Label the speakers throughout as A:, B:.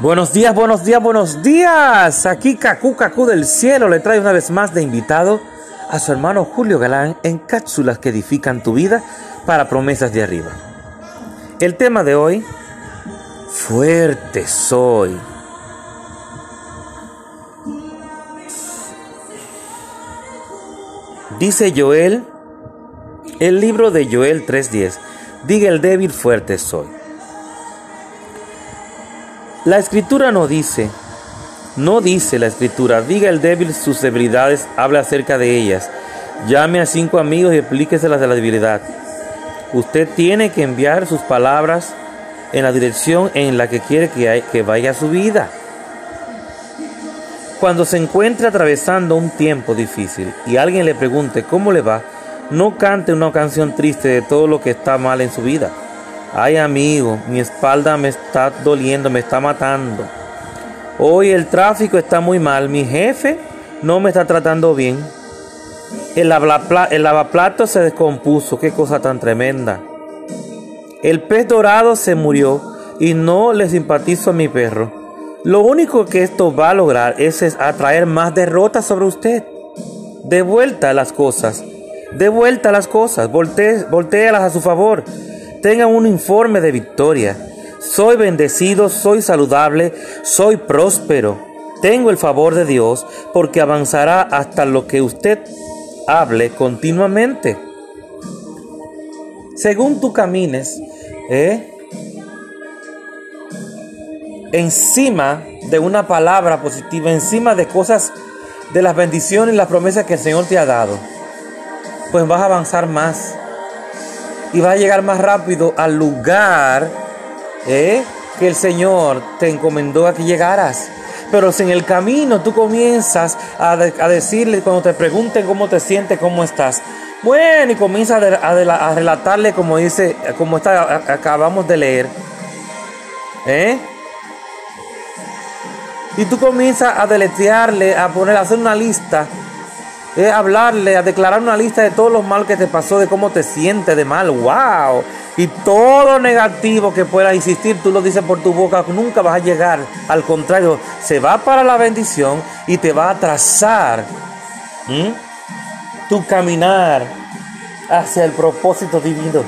A: Buenos días, buenos días, buenos días. Aquí Cacu Cacu del cielo le trae una vez más de invitado a su hermano Julio Galán en cápsulas que edifican tu vida para promesas de arriba. El tema de hoy, fuerte soy. Dice Joel, el libro de Joel 3:10, diga el débil fuerte soy. La escritura no dice, no dice la escritura, diga el débil sus debilidades, habla acerca de ellas. Llame a cinco amigos y explíqueselas de la debilidad. Usted tiene que enviar sus palabras en la dirección en la que quiere que, que vaya su vida. Cuando se encuentre atravesando un tiempo difícil y alguien le pregunte cómo le va, no cante una canción triste de todo lo que está mal en su vida. Ay amigo, mi espalda me está doliendo, me está matando. Hoy el tráfico está muy mal, mi jefe no me está tratando bien. El, lavaplato se descompuso, qué cosa tan tremenda. El pez dorado se murió y no le simpatizo a mi perro. Lo único que esto va a lograr es, atraer más derrotas sobre usted. De vuelta las cosas, de vuelta las cosas, voltealas a su favor tengan un informe de victoria. Soy bendecido, soy saludable, soy próspero. Tengo el favor de Dios porque avanzará hasta lo que usted hable continuamente. Según tú camines, ¿eh? encima de una palabra positiva, encima de cosas, de las bendiciones y las promesas que el Señor te ha dado, pues vas a avanzar más y vas a llegar más rápido al lugar ¿eh? que el Señor te encomendó a que llegaras. Pero si en el camino tú comienzas a, decirle, cuando te pregunten cómo te sientes, cómo estás, bueno, y comienzas a, relatarle como dice, como está, acabamos de leer, ¿eh? Y tú comienzas a deletearle, a poner, a hacer una lista es hablarle, a declarar una lista de todos los mal que te pasó, de cómo te sientes de mal, wow. Y todo negativo que pueda existir, tú lo dices por tu boca, nunca vas a llegar. Al contrario, se va para la bendición y te va a trazar tu caminar hacia el propósito divino.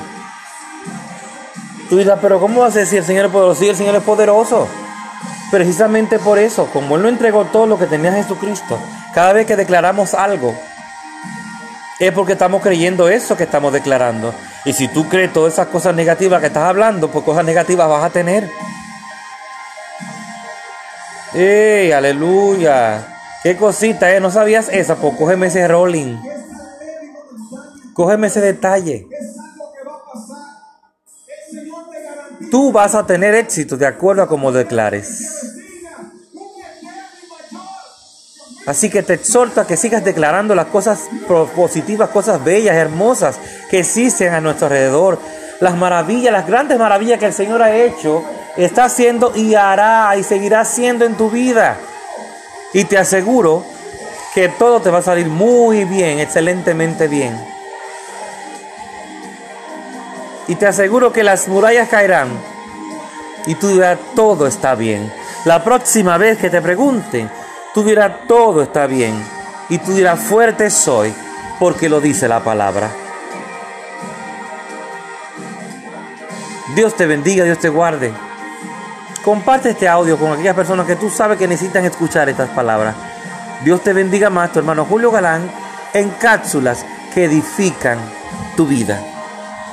A: Tú dirás, pero ¿cómo vas a decir el Señor es poderoso? Sí, el Señor es poderoso. Precisamente por eso, como Él no entregó todo lo que tenía Jesucristo, cada vez que declaramos algo, es porque estamos creyendo eso que estamos declarando. Y si tú crees todas esas cosas negativas que estás hablando, pues cosas negativas vas a tener. ¡Ey, aleluya! ¡Qué cosita, eh! ¿No sabías esa? Pues cógeme ese rolling. Cógeme ese detalle. Tú vas a tener éxito de acuerdo a como declares. Así que te exhorto a que sigas declarando las cosas positivas, cosas bellas, hermosas que existen a nuestro alrededor. Las maravillas, las grandes maravillas que el Señor ha hecho, está haciendo y hará y seguirá haciendo en tu vida. Y te aseguro que todo te va a salir muy bien, excelentemente bien. Y te aseguro que las murallas caerán y tú dirás, todo está bien. La próxima vez que te pregunten, tú dirás todo está bien y tú dirás fuerte soy porque lo dice la palabra. Dios te bendiga, Dios te guarde. Comparte este audio con aquellas personas que tú sabes que necesitan escuchar estas palabras. Dios te bendiga más, tu hermano Julio Galán, en cápsulas que edifican tu vida.